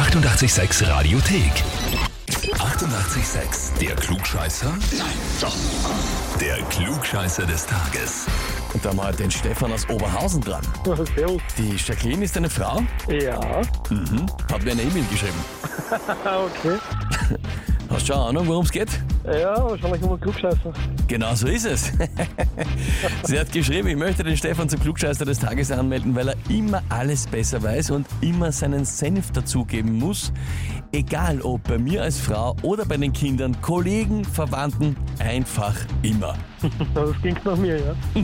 886 Radiothek. 88,6. Der Klugscheißer? Nein, doch. Der Klugscheißer des Tages. Und da haben wir heute den Stefan aus Oberhausen dran. Servus. Die Jacqueline ist eine Frau, Ja, mhm. hat mir eine E-Mail geschrieben. okay. Hast du schon eine Ahnung, worum es geht? Ja, wahrscheinlich immer Klugscheißer. Genau so ist es. Sie hat geschrieben, ich möchte den Stefan zum Klugscheißer des Tages anmelden, weil er immer alles besser weiß und immer seinen Senf dazugeben muss. Egal ob bei mir als Frau oder bei den Kindern, Kollegen, Verwandten, einfach immer. Das klingt nach mir, ja.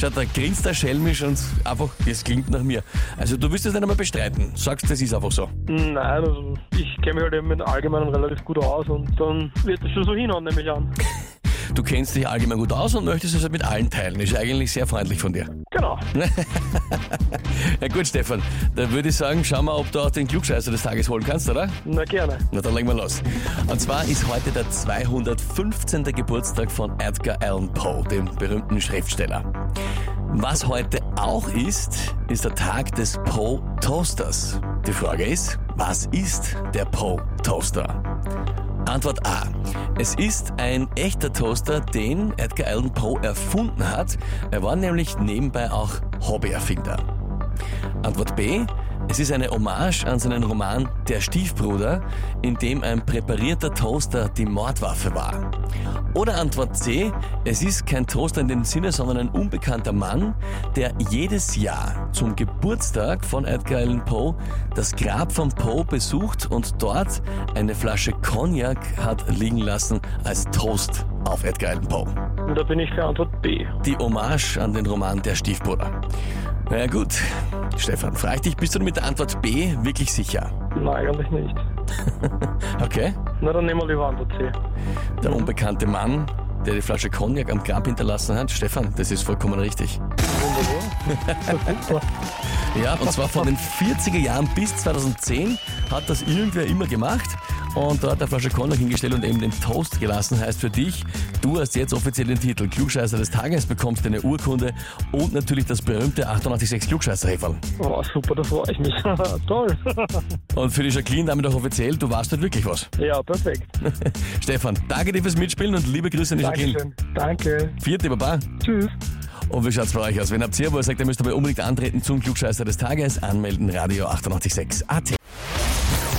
Schaut, da grinst der schelmisch und einfach, das klingt nach mir. Also du willst das nicht einmal bestreiten. Sagst, das ist einfach so. Nein, also ich kenne mich halt eben mit Allgemeinen relativ gut aus und dann wird das schon so hinhauen, nehme ich an. Du kennst dich allgemein gut aus und möchtest es halt mit allen teilen. Ist eigentlich sehr freundlich von dir. Genau. Ja gut, Stefan, dann würde ich sagen, schau mal, ob du auch den Klugscheißer des Tages holen kannst, oder? Na gerne. Na dann legen wir los. Und zwar ist heute der 215. Geburtstag von Edgar Allan Poe, dem berühmten Schriftsteller. Was heute auch ist, ist der Tag des Poe Toasters. Die Frage ist, was ist der Poe Toaster? Antwort A. Es ist ein echter Toaster, den Edgar Allan Poe erfunden hat. Er war nämlich nebenbei auch Hobbyerfinder. Antwort B. Es ist eine Hommage an seinen Roman Der Stiefbruder, in dem ein präparierter Toaster die Mordwaffe war. Oder Antwort C. Es ist kein Toaster in dem Sinne, sondern ein unbekannter Mann, der jedes Jahr zum Geburtstag von Edgar Allan Poe das Grab von Poe besucht und dort eine Flasche Cognac hat liegen lassen als Toast auf Edgar Allan Poe. Und da bin ich für Antwort B. Die Hommage an den Roman Der Stiefbruder. Na ja, gut, Stefan, frag ich dich, bist du mit der Antwort B wirklich sicher? Nein, eigentlich nicht. Okay. Na, dann nehmen wir lieber Antwort C. Der unbekannte Mann, der die Flasche Cognac am Grab hinterlassen hat. Stefan, das ist vollkommen richtig. Wunderbar. Ja, und zwar von den 40er Jahren bis 2010 hat das irgendwer immer gemacht. Und da hat er Flasche Cognac hingestellt und eben den Toast gelassen. Heißt für dich, du hast jetzt offiziell den Titel Klugscheißer des Tages, bekommst eine Urkunde und natürlich das berühmte 886 klugscheißer -Häferl. Oh, super, da freue ich mich. Toll. Und für die Jacqueline damit auch offiziell, du warst halt wirklich was. ja, perfekt. Stefan, danke dir fürs Mitspielen und liebe Grüße an die Jacqueline. Dankeschön. Danke. Vierte Baba. Tschüss. Und wie schaut's bei euch aus? Wenn habt ihr, wo ihr sagt, ihr müsst aber unbedingt antreten zum Klugscheißer des Tages, anmelden, Radio 886 AT.